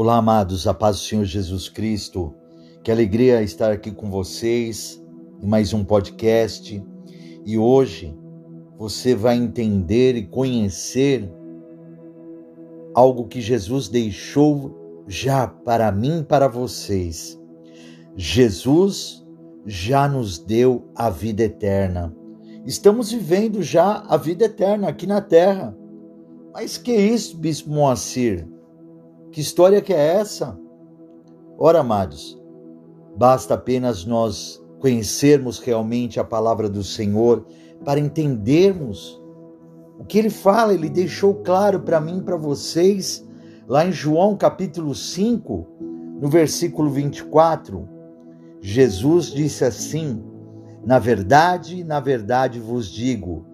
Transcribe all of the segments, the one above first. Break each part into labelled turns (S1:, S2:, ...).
S1: Olá, amados, a paz do Senhor Jesus Cristo. Que alegria estar aqui com vocês em mais um podcast. E hoje você vai entender e conhecer algo que Jesus deixou já para mim para vocês. Jesus já nos deu a vida eterna. Estamos vivendo já a vida eterna aqui na terra. Mas que isso, Bispo Moacir? Que história que é essa? Ora, amados, basta apenas nós conhecermos realmente a palavra do Senhor para entendermos o que ele fala, ele deixou claro para mim para vocês, lá em João capítulo 5, no versículo 24. Jesus disse assim: Na verdade, na verdade vos digo,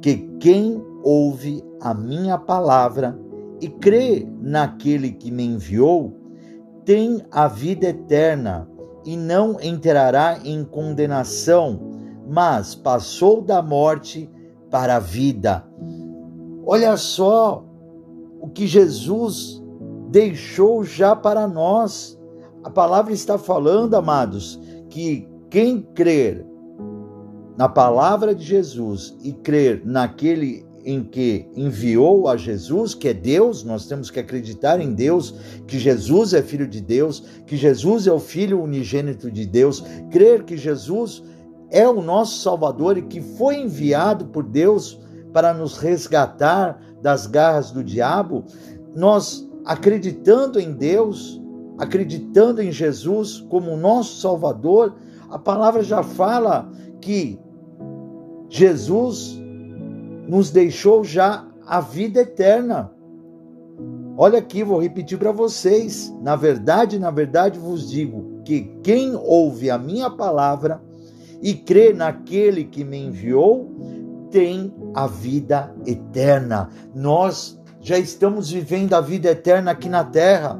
S1: que quem ouve a minha palavra e crê naquele que me enviou, tem a vida eterna e não entrará em condenação, mas passou da morte para a vida. Olha só o que Jesus deixou já para nós. A palavra está falando, amados, que quem crer na palavra de Jesus e crer naquele em que enviou a Jesus, que é Deus, nós temos que acreditar em Deus, que Jesus é filho de Deus, que Jesus é o filho unigênito de Deus, crer que Jesus é o nosso Salvador e que foi enviado por Deus para nos resgatar das garras do diabo, nós acreditando em Deus, acreditando em Jesus como nosso Salvador, a palavra já fala que Jesus nos deixou já a vida eterna. Olha aqui, vou repetir para vocês. Na verdade, na verdade vos digo que quem ouve a minha palavra e crê naquele que me enviou, tem a vida eterna. Nós já estamos vivendo a vida eterna aqui na terra.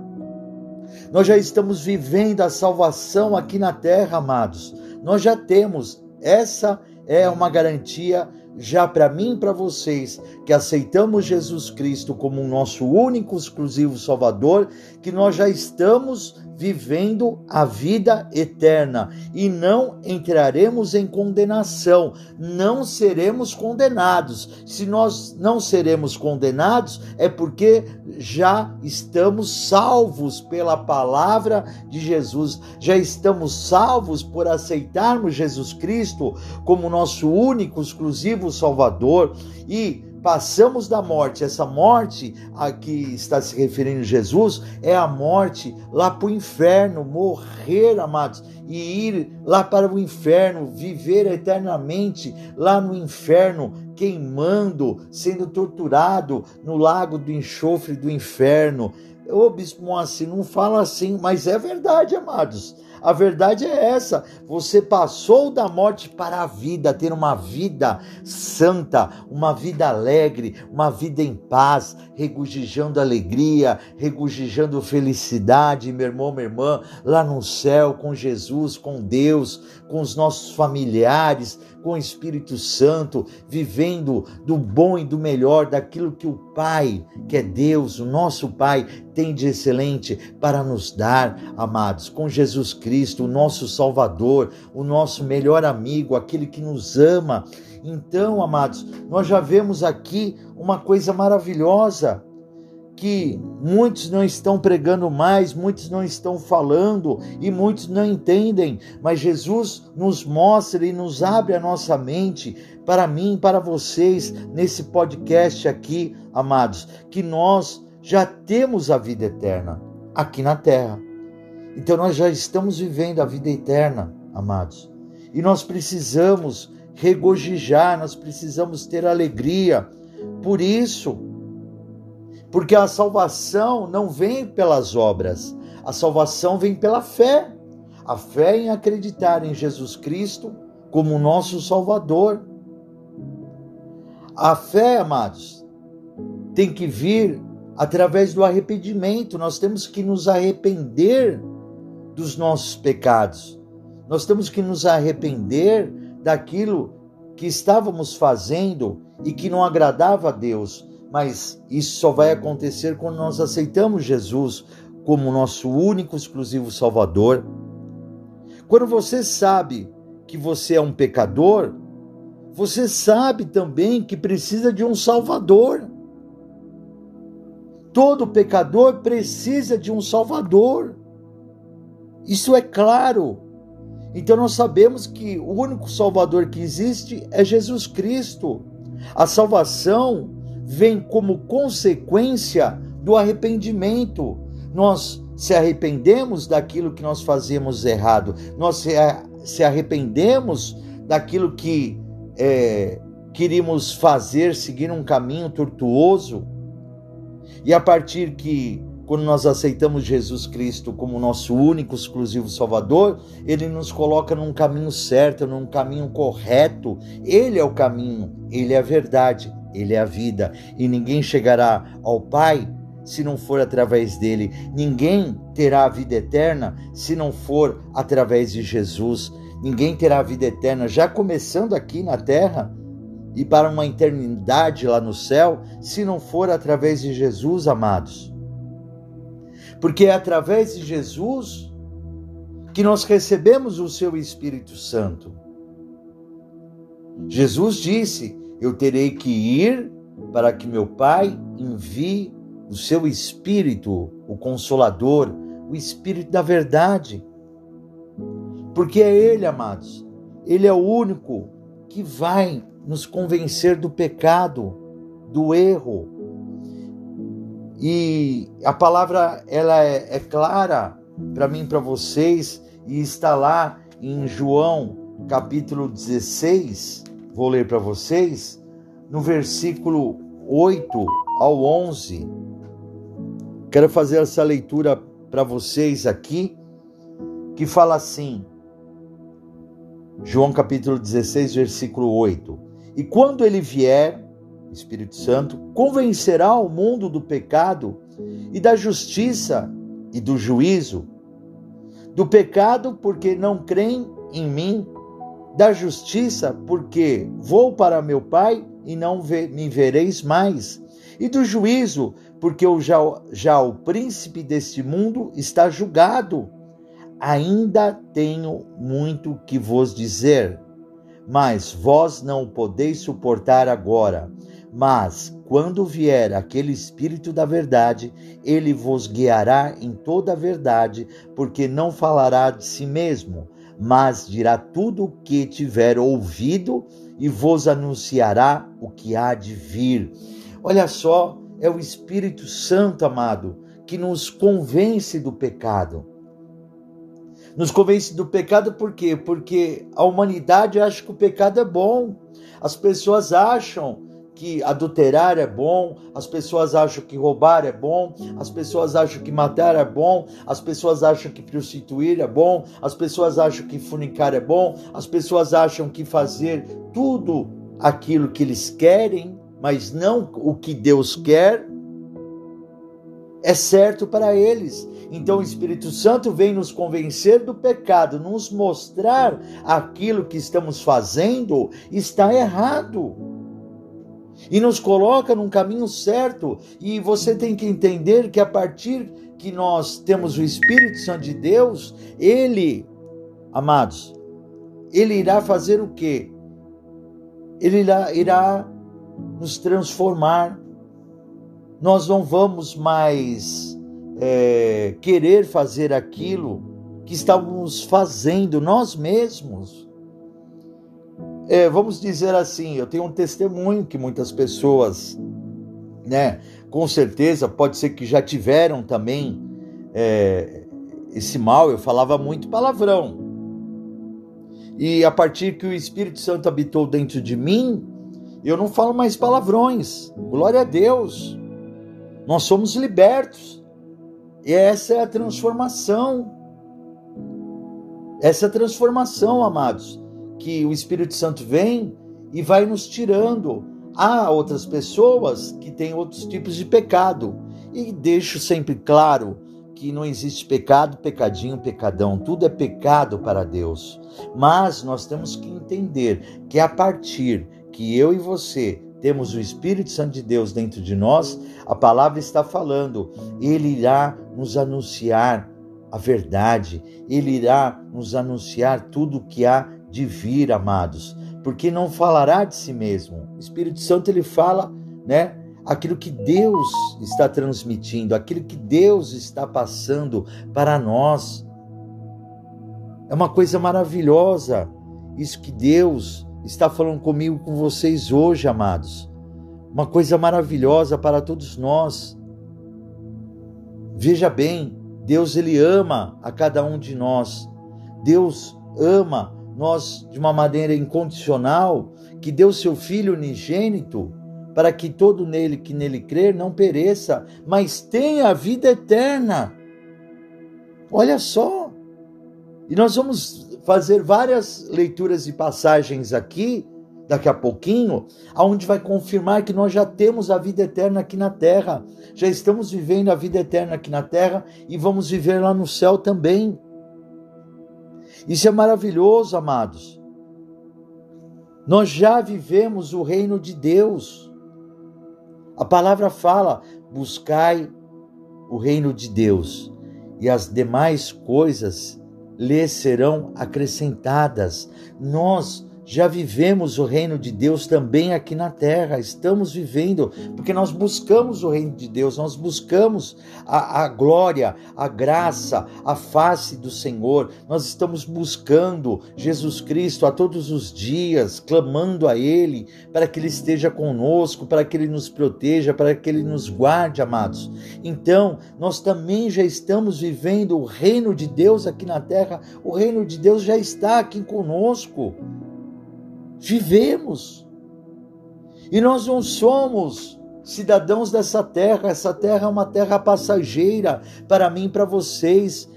S1: Nós já estamos vivendo a salvação aqui na terra, amados. Nós já temos. Essa é uma garantia já para mim e para vocês que aceitamos Jesus Cristo como o nosso único exclusivo Salvador, que nós já estamos vivendo a vida eterna. E não entraremos em condenação, não seremos condenados. Se nós não seremos condenados, é porque já estamos salvos pela palavra de Jesus, já estamos salvos por aceitarmos Jesus Cristo como nosso único, exclusivo Salvador. E passamos da morte, essa morte a que está se referindo Jesus é a morte lá para o inferno, morrer, amados, e ir lá para o inferno, viver eternamente lá no inferno, queimando, sendo torturado no lago do enxofre do inferno. Ô Bispo Moacir, não fala assim, mas é verdade, amados. A verdade é essa: você passou da morte para a vida, ter uma vida santa, uma vida alegre, uma vida em paz, regozijando alegria, regozijando felicidade, meu irmão, minha irmã, lá no céu, com Jesus, com Deus, com os nossos familiares, com o Espírito Santo, vivendo do bom e do melhor, daquilo que o Pai, que é Deus, o nosso Pai, tem de excelente para nos dar, amados, com Jesus Cristo, o nosso Salvador, o nosso melhor amigo, aquele que nos ama. Então, amados, nós já vemos aqui uma coisa maravilhosa que muitos não estão pregando mais, muitos não estão falando e muitos não entendem, mas Jesus nos mostra e nos abre a nossa mente para mim, para vocês nesse podcast aqui, amados, que nós já temos a vida eterna aqui na terra. Então nós já estamos vivendo a vida eterna, amados. E nós precisamos regozijar, nós precisamos ter alegria. Por isso, porque a salvação não vem pelas obras, a salvação vem pela fé. A fé em acreditar em Jesus Cristo como nosso Salvador. A fé, amados, tem que vir através do arrependimento. Nós temos que nos arrepender dos nossos pecados. Nós temos que nos arrepender daquilo que estávamos fazendo e que não agradava a Deus mas isso só vai acontecer quando nós aceitamos Jesus como nosso único exclusivo Salvador. Quando você sabe que você é um pecador, você sabe também que precisa de um Salvador. Todo pecador precisa de um Salvador. Isso é claro. Então nós sabemos que o único Salvador que existe é Jesus Cristo. A salvação vem como consequência do arrependimento. Nós se arrependemos daquilo que nós fazemos errado, nós se arrependemos daquilo que é, queríamos fazer, seguir um caminho tortuoso. E a partir que, quando nós aceitamos Jesus Cristo como nosso único, exclusivo Salvador, ele nos coloca num caminho certo, num caminho correto. Ele é o caminho, ele é a verdade, ele é a vida. E ninguém chegará ao Pai se não for através dele. Ninguém terá a vida eterna se não for através de Jesus. Ninguém terá a vida eterna, já começando aqui na terra e para uma eternidade lá no céu, se não for através de Jesus, amados. Porque é através de Jesus que nós recebemos o seu Espírito Santo. Jesus disse: Eu terei que ir para que meu Pai envie o seu Espírito, o Consolador, o Espírito da Verdade. Porque é Ele, amados, Ele é o único que vai nos convencer do pecado, do erro. E a palavra ela é, é clara para mim, para vocês, e está lá em João capítulo 16, vou ler para vocês, no versículo 8 ao 11. Quero fazer essa leitura para vocês aqui, que fala assim: João capítulo 16, versículo 8. E quando ele vier, Espírito Santo, convencerá o mundo do pecado e da justiça e do juízo. Do pecado, porque não creem em mim, da justiça, porque vou para meu Pai e não me vereis mais, e do juízo, porque já, já o príncipe deste mundo está julgado. Ainda tenho muito que vos dizer, mas vós não o podeis suportar agora. Mas, quando vier aquele Espírito da Verdade, ele vos guiará em toda a verdade, porque não falará de si mesmo, mas dirá tudo o que tiver ouvido e vos anunciará o que há de vir. Olha só, é o Espírito Santo, amado, que nos convence do pecado nos convence do pecado por quê? Porque a humanidade acha que o pecado é bom. As pessoas acham que adulterar é bom, as pessoas acham que roubar é bom, as pessoas acham que matar é bom, as pessoas acham que prostituir é bom, as pessoas acham que funicar é bom, as pessoas acham que fazer tudo aquilo que eles querem, mas não o que Deus quer, é certo para eles. Então o Espírito Santo vem nos convencer do pecado, nos mostrar aquilo que estamos fazendo está errado. E nos coloca num caminho certo. E você tem que entender que a partir que nós temos o Espírito Santo de Deus, ele, amados, ele irá fazer o quê? Ele irá, irá nos transformar. Nós não vamos mais é, querer fazer aquilo que estávamos fazendo nós mesmos. É, vamos dizer assim, eu tenho um testemunho que muitas pessoas, né, com certeza, pode ser que já tiveram também é, esse mal, eu falava muito palavrão. E a partir que o Espírito Santo habitou dentro de mim, eu não falo mais palavrões. Glória a Deus. Nós somos libertos. E essa é a transformação. Essa é a transformação, amados, que o Espírito Santo vem e vai nos tirando. Há outras pessoas que têm outros tipos de pecado. E deixo sempre claro que não existe pecado, pecadinho, pecadão. Tudo é pecado para Deus. Mas nós temos que entender que a partir que eu e você temos o Espírito Santo de Deus dentro de nós, a palavra está falando, ele irá nos anunciar a verdade, ele irá nos anunciar tudo o que há de vir, amados, porque não falará de si mesmo. O Espírito Santo ele fala, né? Aquilo que Deus está transmitindo, aquilo que Deus está passando para nós. É uma coisa maravilhosa isso que Deus está falando comigo, com vocês hoje, amados. Uma coisa maravilhosa para todos nós. Veja bem, Deus ele ama a cada um de nós. Deus ama nós de uma maneira incondicional, que deu seu filho unigênito para que todo nele que nele crer não pereça, mas tenha a vida eterna. Olha só. E nós vamos fazer várias leituras e passagens aqui daqui a pouquinho, aonde vai confirmar que nós já temos a vida eterna aqui na terra, já estamos vivendo a vida eterna aqui na terra e vamos viver lá no céu também. Isso é maravilhoso, amados. Nós já vivemos o reino de Deus. A palavra fala: buscai o reino de Deus, e as demais coisas lhes serão acrescentadas. Nós já vivemos o reino de Deus também aqui na terra, estamos vivendo, porque nós buscamos o reino de Deus, nós buscamos a, a, glória, a graça, a face do Senhor, nós estamos buscando Jesus Cristo a todos os dias, clamando a Ele para que Ele esteja conosco, para que Ele nos proteja, para que Ele nos guarde, amados. Então, nós também já estamos vivendo o reino de Deus aqui na terra, o reino de Deus já está aqui conosco vivemos. E nós não somos cidadãos dessa terra, essa terra é uma terra passageira para mim e para vocês.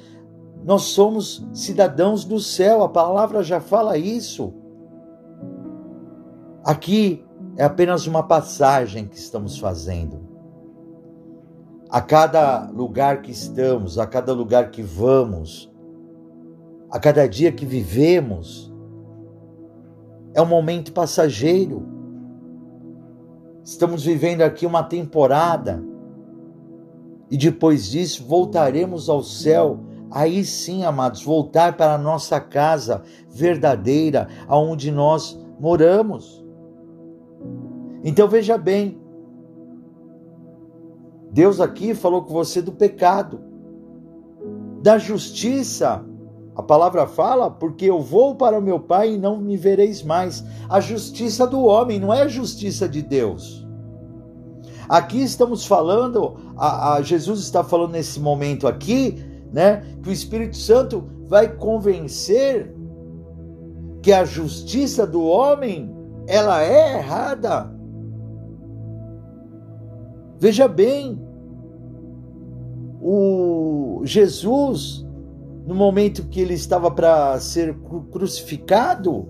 S1: Nós somos cidadãos do céu, a palavra já fala isso. Aqui é apenas uma passagem que estamos fazendo. A cada lugar que estamos, a cada lugar que vamos, a cada dia que vivemos, é um momento passageiro. Estamos vivendo aqui uma temporada e depois disso voltaremos ao céu. Aí sim, amados, voltar para a nossa casa verdadeira, aonde nós moramos. Então veja bem, Deus aqui falou com você do pecado, da justiça a palavra fala, porque eu vou para o meu Pai e não me vereis mais. A justiça do homem não é a justiça de Deus. Aqui estamos falando, a, a Jesus está falando nesse momento aqui, né, que o Espírito Santo vai convencer que a justiça do homem ela é errada. Veja bem, o Jesus no momento que ele estava para ser crucificado,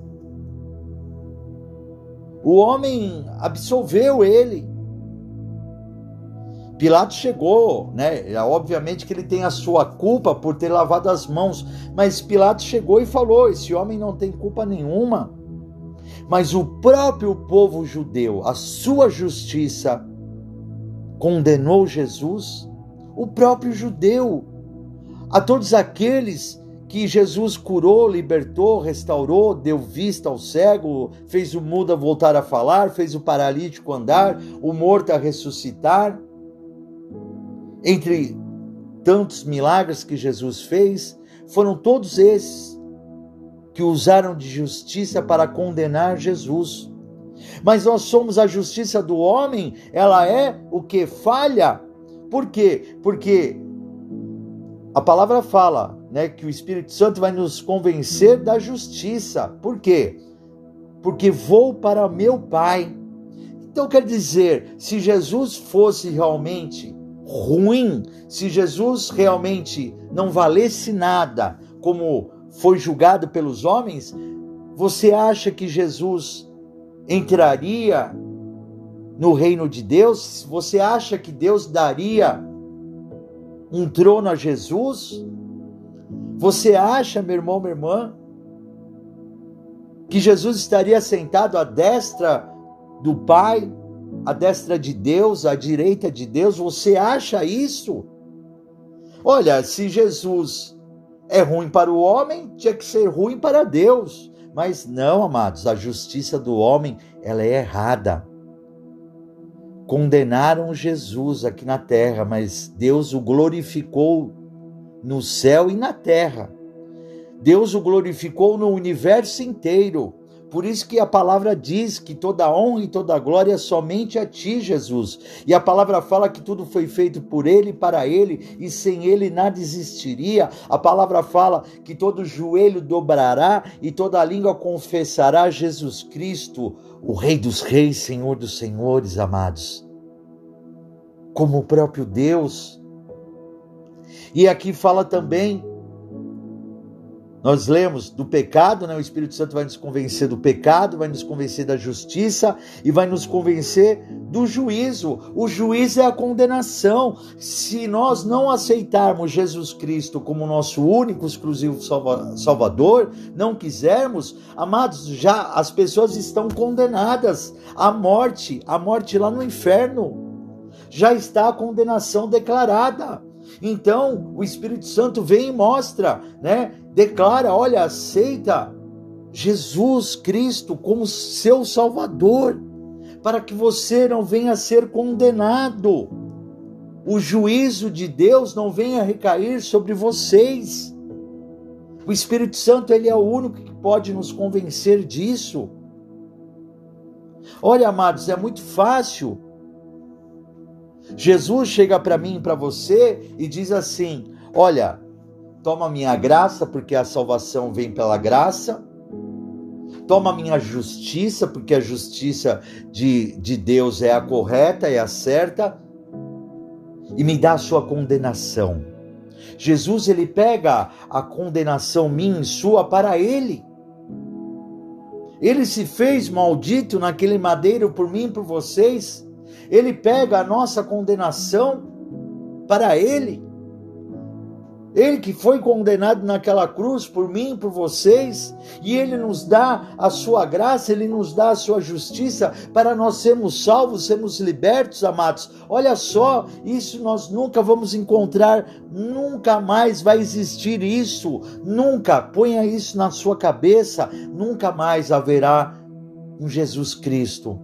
S1: o homem absolveu ele. Pilatos chegou, né? Obviamente que ele tem a sua culpa por ter lavado as mãos, mas Pilatos chegou e falou: esse homem não tem culpa nenhuma. Mas o próprio povo judeu, a sua justiça, condenou Jesus. O próprio judeu a todos aqueles que Jesus curou, libertou, restaurou, deu vista ao cego, fez o mudo voltar a falar, fez o paralítico andar, o morto a ressuscitar. Entre tantos milagres que Jesus fez, foram todos esses que usaram de justiça para condenar Jesus. Mas nós somos a justiça do homem, ela é o que falha. Por quê? Porque a palavra fala né, que o Espírito Santo vai nos convencer da justiça. Por quê? Porque vou para meu Pai. Então quer dizer, se Jesus fosse realmente ruim, se Jesus realmente não valesse nada, como foi julgado pelos homens, você acha que Jesus entraria no reino de Deus? Você acha que Deus daria um trono a Jesus? Você acha, meu irmão, minha irmã, que Jesus estaria sentado à destra do Pai à destra de Deus, à direita de Deus? Você acha isso? Olha, se Jesus é ruim para o homem, tinha que ser ruim para Deus. Mas não, amados, a justiça do homem, ela é errada. Condenaram Jesus aqui na terra, mas Deus o glorificou no céu e na terra. Deus o glorificou no universo inteiro. Por isso que a palavra diz que toda honra e toda glória é somente a ti, Jesus. E a palavra fala que tudo foi feito por ele, para ele, e sem ele nada existiria. A palavra fala que todo joelho dobrará e toda língua confessará Jesus Cristo, o Rei dos Reis, Senhor dos Senhores, amados. Como o próprio Deus. E aqui fala também nós lemos do pecado, né? O Espírito Santo vai nos convencer do pecado, vai nos convencer da justiça e vai nos convencer do juízo. O juízo é a condenação. Se nós não aceitarmos Jesus Cristo como nosso único, exclusivo Salvador, não quisermos, amados, já as pessoas estão condenadas à morte, à morte lá no inferno. Já está a condenação declarada. Então, o Espírito Santo vem e mostra, né? Declara, olha, aceita Jesus Cristo como seu Salvador, para que você não venha a ser condenado. O juízo de Deus não venha recair sobre vocês. O Espírito Santo, ele é o único que pode nos convencer disso. Olha, amados, é muito fácil Jesus chega para mim e para você e diz assim: Olha, toma minha graça, porque a salvação vem pela graça. Toma minha justiça, porque a justiça de, de Deus é a correta, é a certa. E me dá a sua condenação. Jesus ele pega a condenação minha e sua para ele. Ele se fez maldito naquele madeiro por mim e por vocês ele pega a nossa condenação para ele. Ele que foi condenado naquela cruz por mim, por vocês, e ele nos dá a sua graça, ele nos dá a sua justiça para nós sermos salvos, sermos libertos, amados. Olha só, isso nós nunca vamos encontrar, nunca mais vai existir isso, nunca. Ponha isso na sua cabeça, nunca mais haverá um Jesus Cristo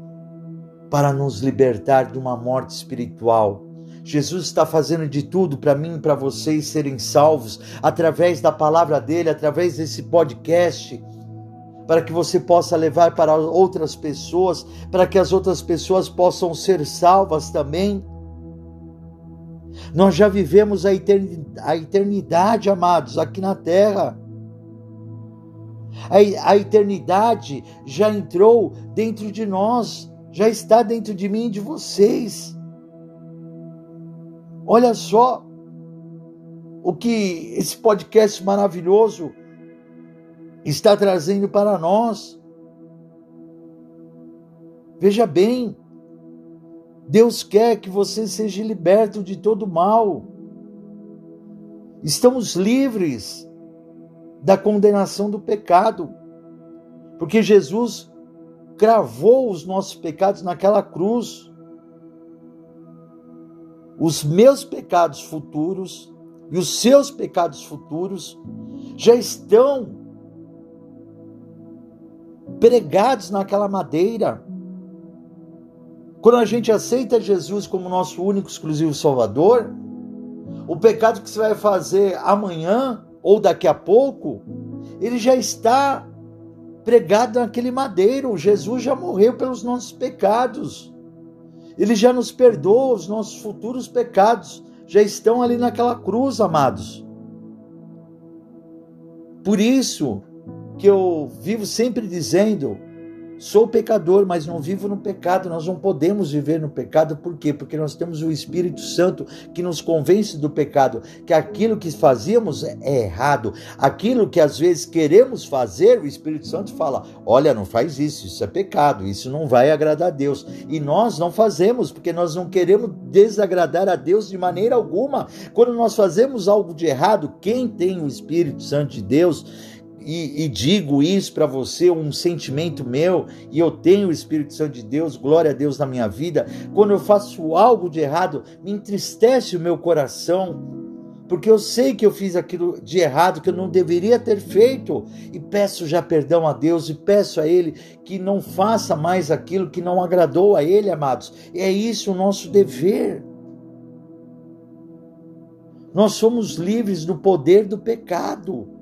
S1: para nos libertar de uma morte espiritual. Jesus está fazendo de tudo para mim para vocês serem salvos através da palavra dele, através desse podcast, para que você possa levar para outras pessoas, para que as outras pessoas possam ser salvas também. Nós já vivemos a eternidade, amados, aqui na terra. A eternidade já entrou dentro de nós já está dentro de mim e de vocês. Olha só o que esse podcast maravilhoso está trazendo para nós. Veja bem, Deus quer que você seja liberto de todo mal. Estamos livres da condenação do pecado, porque Jesus cravou os nossos pecados naquela cruz. Os meus pecados futuros e os seus pecados futuros já estão pregados naquela madeira. Quando a gente aceita Jesus como nosso único exclusivo Salvador, o pecado que você vai fazer amanhã ou daqui a pouco, ele já está pregado naquele madeiro. Jesus já morreu pelos nossos pecados. Ele já nos perdoa os nossos futuros pecados. Já estão ali naquela cruz, amados. Por isso que eu vivo sempre dizendo Sou pecador, mas não vivo no pecado. Nós não podemos viver no pecado, por quê? Porque nós temos o Espírito Santo que nos convence do pecado, que aquilo que fazíamos é errado, aquilo que às vezes queremos fazer, o Espírito Santo fala: olha, não faz isso, isso é pecado, isso não vai agradar a Deus. E nós não fazemos, porque nós não queremos desagradar a Deus de maneira alguma. Quando nós fazemos algo de errado, quem tem o Espírito Santo de Deus, e, e digo isso para você, um sentimento meu, e eu tenho o Espírito Santo de Deus, glória a Deus na minha vida, quando eu faço algo de errado, me entristece o meu coração, porque eu sei que eu fiz aquilo de errado que eu não deveria ter feito e peço já perdão a Deus e peço a Ele que não faça mais aquilo que não agradou a Ele, amados. É isso o nosso dever. Nós somos livres do poder do pecado.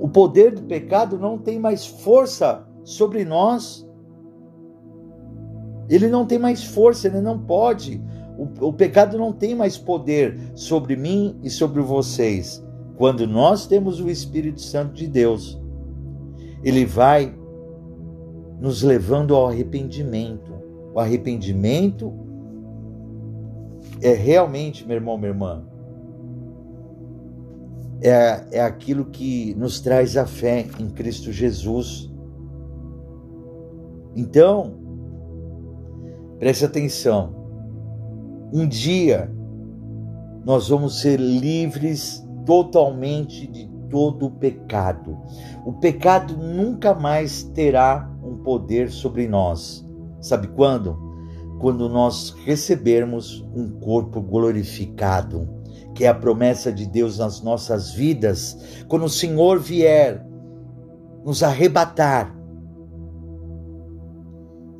S1: O poder do pecado não tem mais força sobre nós. Ele não tem mais força, ele não pode. O, o pecado não tem mais poder sobre mim e sobre vocês. Quando nós temos o Espírito Santo de Deus, ele vai nos levando ao arrependimento. O arrependimento é realmente, meu irmão, minha irmã, é, é aquilo que nos traz a fé em Cristo Jesus. Então, preste atenção. Um dia nós vamos ser livres totalmente de todo o pecado. O pecado nunca mais terá um poder sobre nós. Sabe quando? Quando nós recebermos um corpo glorificado, que é a promessa de Deus nas nossas vidas. Quando o Senhor vier nos arrebatar,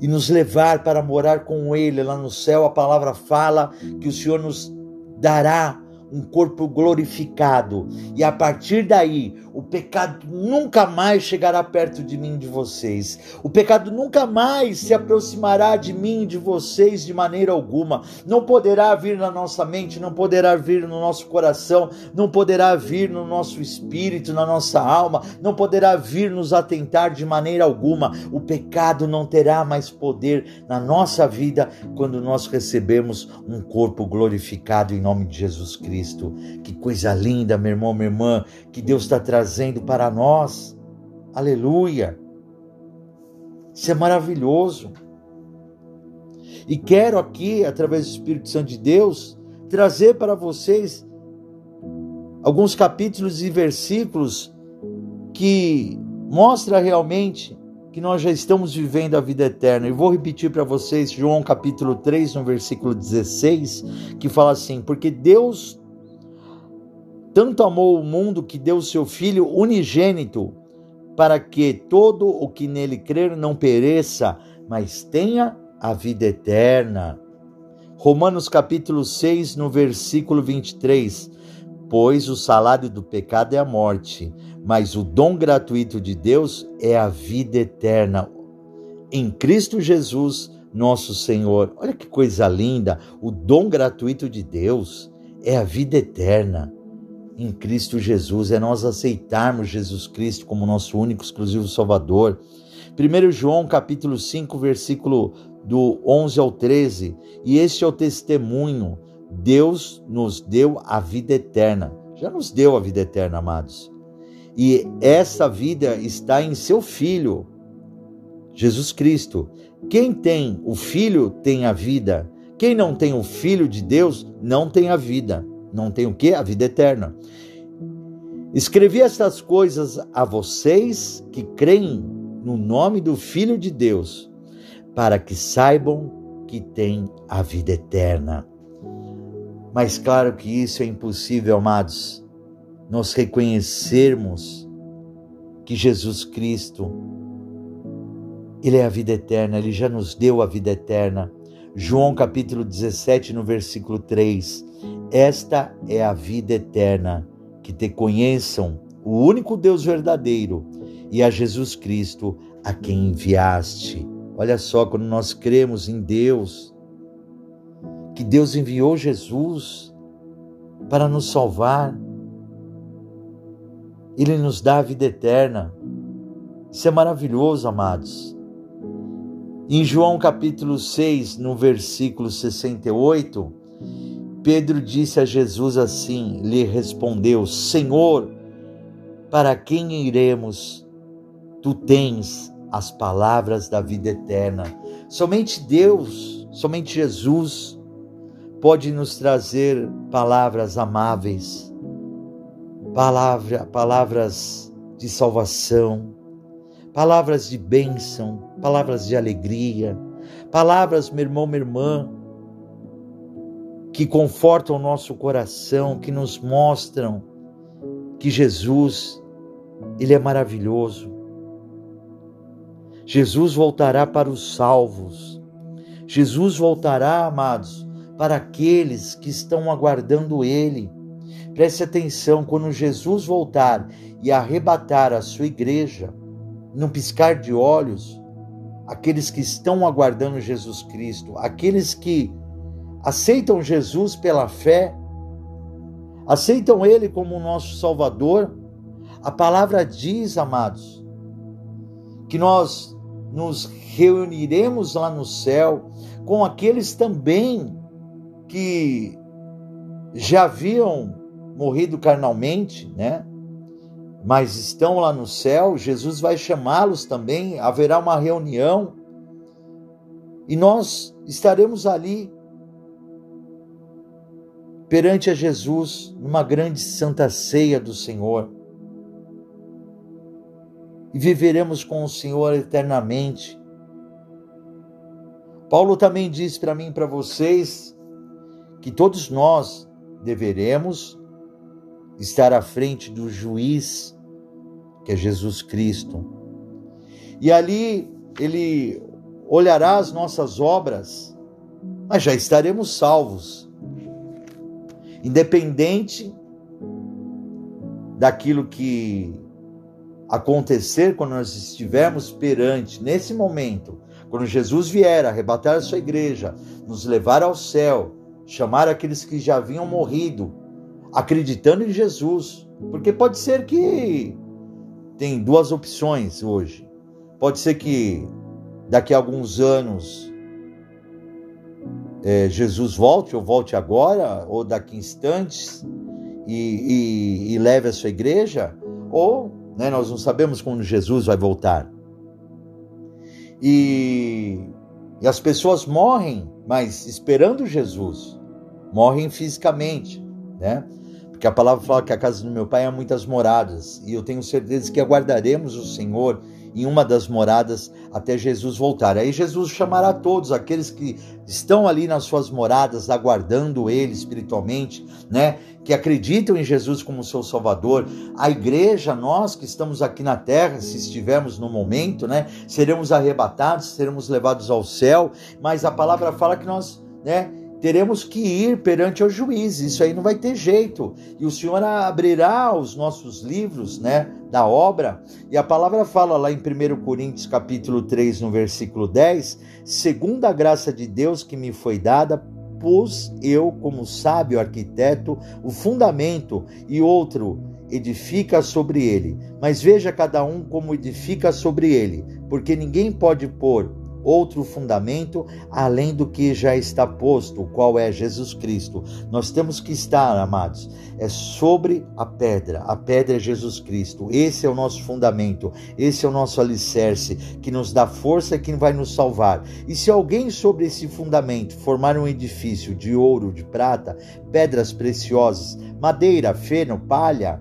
S1: e nos levar para morar com Ele lá no céu. A palavra fala que o Senhor nos dará um corpo glorificado. E a partir daí, o pecado nunca mais chegará perto de mim, de vocês. O pecado nunca mais se aproximará de mim, de vocês, de maneira alguma. Não poderá vir na nossa mente, não poderá vir no nosso coração, não poderá vir no nosso espírito, na nossa alma, não poderá vir nos atentar de maneira alguma. O pecado não terá mais poder na nossa vida quando nós recebemos um corpo glorificado em nome de Jesus Cristo. Que coisa linda, meu irmão, minha irmã, que Deus está trazendo para nós. Aleluia. Isso é maravilhoso. E quero aqui, através do Espírito Santo de Deus, trazer para vocês alguns capítulos e versículos que mostra realmente que nós já estamos vivendo a vida eterna. E vou repetir para vocês João capítulo 3, no versículo 16, que fala assim: "Porque Deus tanto amou o mundo que deu seu Filho unigênito, para que todo o que nele crer não pereça, mas tenha a vida eterna. Romanos capítulo 6, no versículo 23. Pois o salário do pecado é a morte, mas o dom gratuito de Deus é a vida eterna. Em Cristo Jesus, nosso Senhor. Olha que coisa linda! O dom gratuito de Deus é a vida eterna em Cristo Jesus, é nós aceitarmos Jesus Cristo como nosso único exclusivo Salvador. 1 João capítulo 5, versículo do 11 ao 13, e este é o testemunho, Deus nos deu a vida eterna. Já nos deu a vida eterna, amados. E essa vida está em seu filho, Jesus Cristo. Quem tem o filho tem a vida. Quem não tem o filho de Deus não tem a vida. Não tem o que? A vida eterna. Escrevi estas coisas a vocês que creem no nome do Filho de Deus, para que saibam que têm a vida eterna. Mas claro que isso é impossível, amados, nós reconhecermos que Jesus Cristo, Ele é a vida eterna, Ele já nos deu a vida eterna. João capítulo 17, no versículo 3. Esta é a vida eterna, que te conheçam o único Deus verdadeiro e a Jesus Cristo, a quem enviaste. Olha só, quando nós cremos em Deus, que Deus enviou Jesus para nos salvar, Ele nos dá a vida eterna. Isso é maravilhoso, amados. Em João capítulo 6, no versículo 68, Pedro disse a Jesus assim: lhe respondeu: Senhor, para quem iremos? Tu tens as palavras da vida eterna. Somente Deus, somente Jesus pode nos trazer palavras amáveis, palavra, palavras de salvação, palavras de bênção, palavras de alegria, palavras, meu irmão, minha irmã, que confortam o nosso coração, que nos mostram que Jesus, Ele é maravilhoso. Jesus voltará para os salvos. Jesus voltará, amados, para aqueles que estão aguardando Ele. Preste atenção, quando Jesus voltar e arrebatar a sua igreja, num piscar de olhos, aqueles que estão aguardando Jesus Cristo, aqueles que aceitam Jesus pela fé, aceitam Ele como nosso Salvador, a palavra diz, amados, que nós nos reuniremos lá no céu com aqueles também que já haviam morrido carnalmente, né? Mas estão lá no céu, Jesus vai chamá-los também, haverá uma reunião e nós estaremos ali perante a Jesus numa grande santa ceia do Senhor. E viveremos com o Senhor eternamente. Paulo também diz para mim e para vocês que todos nós deveremos estar à frente do juiz, que é Jesus Cristo. E ali ele olhará as nossas obras, mas já estaremos salvos independente daquilo que acontecer quando nós estivermos perante, nesse momento, quando Jesus vier arrebatar a sua igreja, nos levar ao céu, chamar aqueles que já haviam morrido, acreditando em Jesus, porque pode ser que tem duas opções hoje. Pode ser que daqui a alguns anos é, Jesus volte, ou volte agora, ou daqui instantes, e, e, e leve a sua igreja, ou né, nós não sabemos quando Jesus vai voltar. E, e as pessoas morrem, mas esperando Jesus, morrem fisicamente, né? Porque a palavra fala que a casa do meu pai há muitas moradas, e eu tenho certeza que aguardaremos o Senhor em uma das moradas até Jesus voltar. Aí Jesus chamará todos aqueles que estão ali nas suas moradas, aguardando Ele espiritualmente, né? Que acreditam em Jesus como seu Salvador. A igreja, nós que estamos aqui na terra, se estivermos no momento, né? Seremos arrebatados, seremos levados ao céu. Mas a palavra fala que nós, né? Teremos que ir perante o juiz, isso aí não vai ter jeito. E o Senhor abrirá os nossos livros, né, da obra, e a palavra fala lá em 1 Coríntios capítulo 3, no versículo 10, segundo a graça de Deus que me foi dada, pus eu, como sábio arquiteto, o fundamento e outro edifica sobre ele. Mas veja cada um como edifica sobre ele, porque ninguém pode pôr outro fundamento além do que já está posto, qual é Jesus Cristo. Nós temos que estar, amados, é sobre a pedra. A pedra é Jesus Cristo. Esse é o nosso fundamento, esse é o nosso alicerce que nos dá força e que vai nos salvar. E se alguém sobre esse fundamento formar um edifício de ouro, de prata, pedras preciosas, madeira, feno, palha,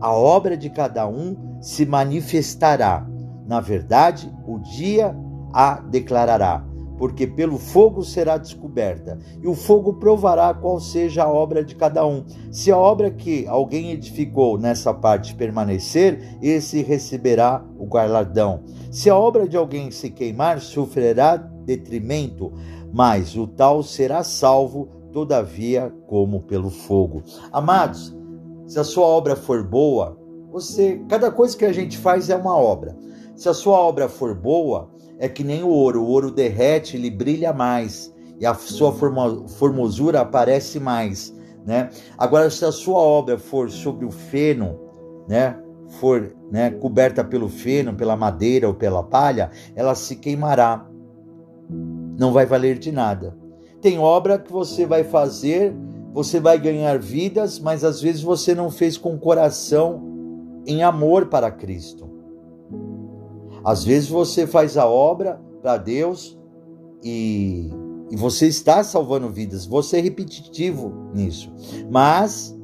S1: a obra de cada um se manifestará. Na verdade, o dia a declarará, porque pelo fogo será descoberta, e o fogo provará qual seja a obra de cada um. Se a obra que alguém edificou nessa parte permanecer, esse receberá o galardão. Se a obra de alguém se queimar, sofrerá detrimento, mas o tal será salvo, todavia, como pelo fogo. Amados, se a sua obra for boa, você, cada coisa que a gente faz é uma obra. Se a sua obra for boa, é que nem o ouro, o ouro derrete, ele brilha mais e a sua formosura aparece mais, né? Agora se a sua obra for sobre o feno, né, for, né, coberta pelo feno, pela madeira ou pela palha, ela se queimará. Não vai valer de nada. Tem obra que você vai fazer, você vai ganhar vidas, mas às vezes você não fez com coração em amor para Cristo. Às vezes você faz a obra para Deus e, e você está salvando vidas, você é repetitivo nisso. Mas,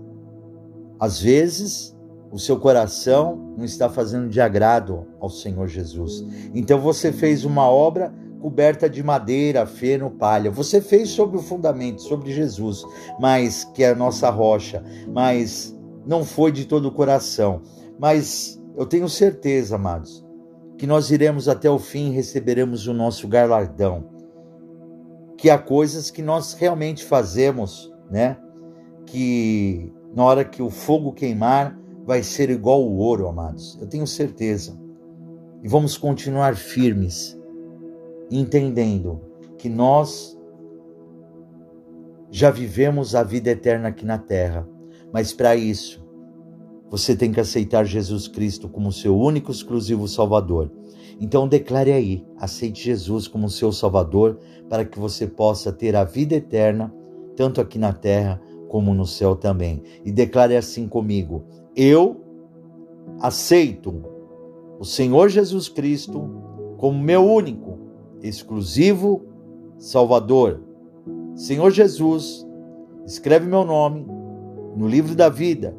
S1: às vezes, o seu coração não está fazendo de agrado ao Senhor Jesus. Então você fez uma obra coberta de madeira, feno, palha. Você fez sobre o fundamento, sobre Jesus, mas que é a nossa rocha, mas não foi de todo o coração. Mas eu tenho certeza, amados, que nós iremos até o fim e receberemos o nosso galardão. Que há coisas que nós realmente fazemos, né? Que na hora que o fogo queimar, vai ser igual o ouro, amados. Eu tenho certeza. E vamos continuar firmes entendendo que nós já vivemos a vida eterna aqui na terra, mas para isso você tem que aceitar Jesus Cristo como seu único exclusivo Salvador. Então declare aí, aceite Jesus como seu Salvador para que você possa ter a vida eterna, tanto aqui na terra como no céu também. E declare assim comigo: Eu aceito o Senhor Jesus Cristo como meu único exclusivo Salvador. Senhor Jesus, escreve meu nome no livro da vida,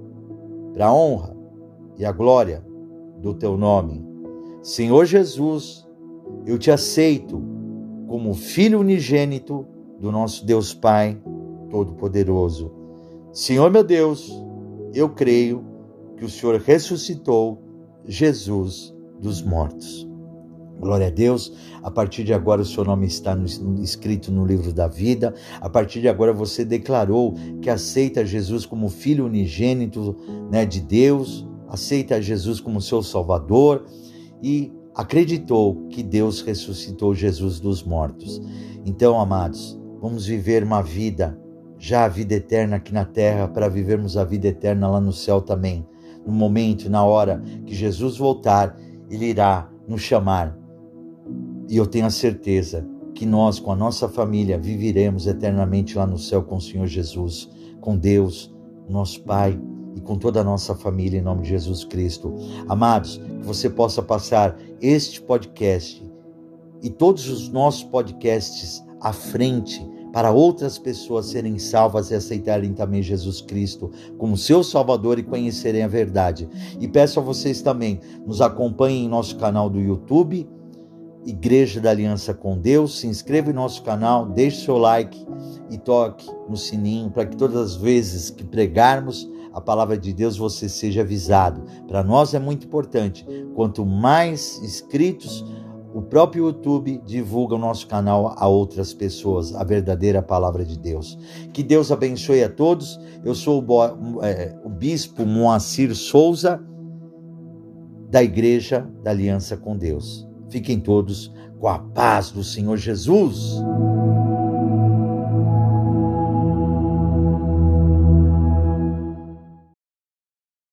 S1: para a honra e a glória do teu nome. Senhor Jesus, eu te aceito como filho unigênito do nosso Deus Pai Todo-Poderoso. Senhor meu Deus, eu creio que o Senhor ressuscitou Jesus dos mortos. Glória a Deus. A partir de agora o seu nome está no, escrito no livro da vida. A partir de agora você declarou que aceita Jesus como filho unigênito né, de Deus, aceita Jesus como seu Salvador e acreditou que Deus ressuscitou Jesus dos mortos. Então, amados, vamos viver uma vida, já a vida eterna aqui na terra, para vivermos a vida eterna lá no céu também. No momento, na hora que Jesus voltar, ele irá nos chamar e eu tenho a certeza que nós, com a nossa família, viveremos eternamente lá no céu com o Senhor Jesus, com Deus, nosso Pai e com toda a nossa família, em nome de Jesus Cristo. Amados, que você possa passar este podcast e todos os nossos podcasts à frente para outras pessoas serem salvas e aceitarem também Jesus Cristo como seu Salvador e conhecerem a verdade. E peço a vocês também, nos acompanhem em nosso canal do YouTube Igreja da Aliança com Deus. Se inscreva em nosso canal, deixe seu like e toque no sininho para que todas as vezes que pregarmos a palavra de Deus você seja avisado. Para nós é muito importante. Quanto mais inscritos, o próprio YouTube divulga o nosso canal a outras pessoas, a verdadeira palavra de Deus. Que Deus abençoe a todos. Eu sou o, é, o bispo Moacir Souza, da Igreja da Aliança com Deus. Fiquem todos com a paz do Senhor Jesus.